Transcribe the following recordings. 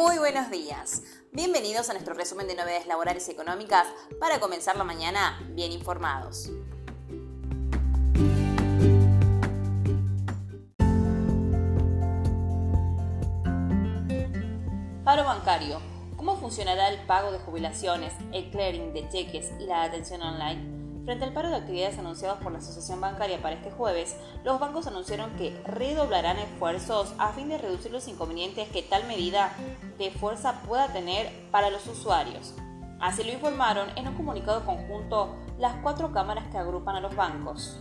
Muy buenos días. Bienvenidos a nuestro resumen de novedades laborales y económicas para comenzar la mañana bien informados. Paro bancario. ¿Cómo funcionará el pago de jubilaciones, el clearing de cheques y la atención online? Frente al paro de actividades anunciados por la Asociación Bancaria para este jueves, los bancos anunciaron que redoblarán esfuerzos a fin de reducir los inconvenientes que tal medida de fuerza pueda tener para los usuarios. Así lo informaron en un comunicado conjunto las cuatro cámaras que agrupan a los bancos.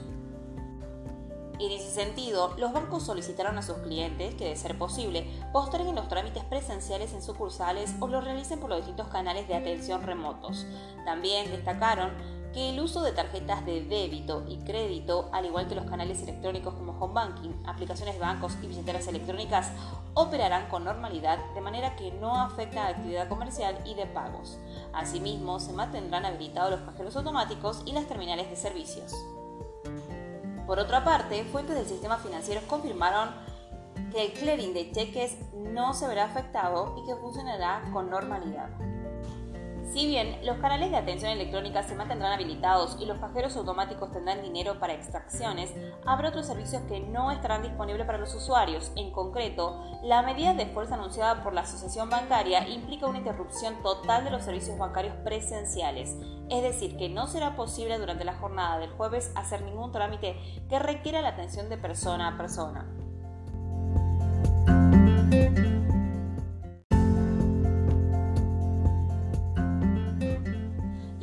En ese sentido, los bancos solicitaron a sus clientes que, de ser posible, posterguen los trámites presenciales en sucursales o los realicen por los distintos canales de atención remotos. También destacaron que el uso de tarjetas de débito y crédito, al igual que los canales electrónicos como home banking, aplicaciones de bancos y billeteras electrónicas, operarán con normalidad de manera que no afecta a la actividad comercial y de pagos. Asimismo, se mantendrán habilitados los cajeros automáticos y las terminales de servicios. Por otra parte, fuentes del sistema financiero confirmaron que el clearing de cheques no se verá afectado y que funcionará con normalidad. Si bien los canales de atención electrónica se mantendrán habilitados y los cajeros automáticos tendrán dinero para extracciones, habrá otros servicios que no estarán disponibles para los usuarios. En concreto, la medida de fuerza anunciada por la Asociación Bancaria implica una interrupción total de los servicios bancarios presenciales, es decir, que no será posible durante la jornada del jueves hacer ningún trámite que requiera la atención de persona a persona.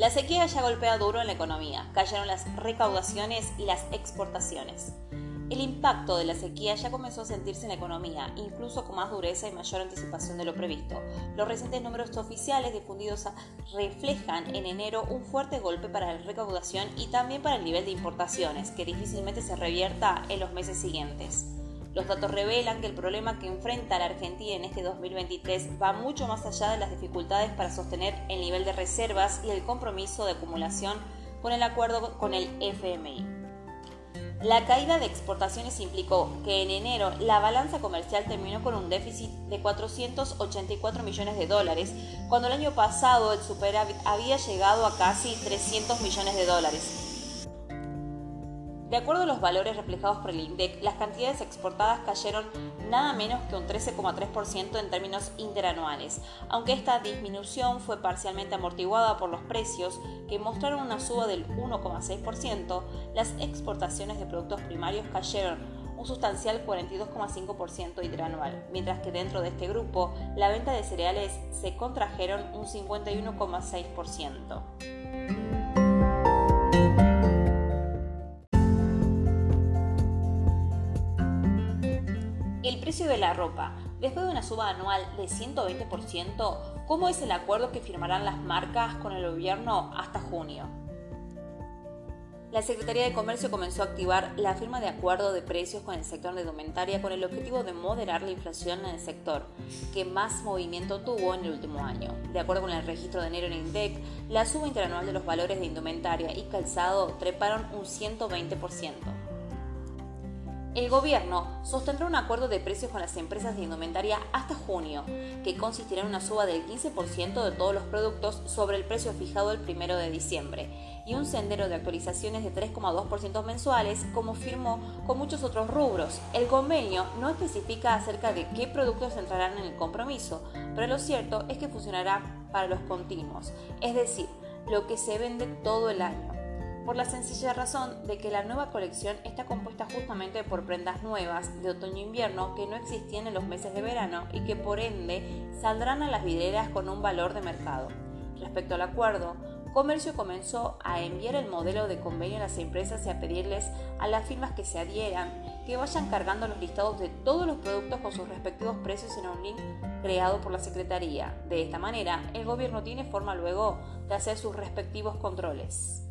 La sequía ya golpea duro en la economía, cayeron las recaudaciones y las exportaciones. El impacto de la sequía ya comenzó a sentirse en la economía, incluso con más dureza y mayor anticipación de lo previsto. Los recientes números oficiales difundidos reflejan en enero un fuerte golpe para la recaudación y también para el nivel de importaciones, que difícilmente se revierta en los meses siguientes. Los datos revelan que el problema que enfrenta la Argentina en este 2023 va mucho más allá de las dificultades para sostener el nivel de reservas y el compromiso de acumulación con el acuerdo con el FMI. La caída de exportaciones implicó que en enero la balanza comercial terminó con un déficit de 484 millones de dólares, cuando el año pasado el superávit había llegado a casi 300 millones de dólares. De acuerdo a los valores reflejados por el INDEC, las cantidades exportadas cayeron nada menos que un 13,3% en términos interanuales, aunque esta disminución fue parcialmente amortiguada por los precios, que mostraron una suba del 1,6%, las exportaciones de productos primarios cayeron un sustancial 42,5% interanual, mientras que dentro de este grupo la venta de cereales se contrajeron un 51,6%. El precio de la ropa. Después de una suba anual de 120%, ¿cómo es el acuerdo que firmarán las marcas con el gobierno hasta junio? La Secretaría de Comercio comenzó a activar la firma de acuerdo de precios con el sector de indumentaria con el objetivo de moderar la inflación en el sector, que más movimiento tuvo en el último año. De acuerdo con el registro de enero en INDEC, la suba interanual de los valores de indumentaria y calzado treparon un 120% el gobierno sostendrá un acuerdo de precios con las empresas de indumentaria hasta junio, que consistirá en una suba del 15% de todos los productos sobre el precio fijado el 1 de diciembre y un sendero de actualizaciones de 3,2% mensuales, como firmó con muchos otros rubros. El convenio no especifica acerca de qué productos entrarán en el compromiso, pero lo cierto es que funcionará para los continuos, es decir, lo que se vende todo el año por la sencilla razón de que la nueva colección está compuesta justamente por prendas nuevas de otoño-invierno que no existían en los meses de verano y que por ende saldrán a las vidrieras con un valor de mercado. Respecto al acuerdo, Comercio comenzó a enviar el modelo de convenio a las empresas y a pedirles a las firmas que se adhieran que vayan cargando los listados de todos los productos con sus respectivos precios en un link creado por la Secretaría. De esta manera, el gobierno tiene forma luego de hacer sus respectivos controles.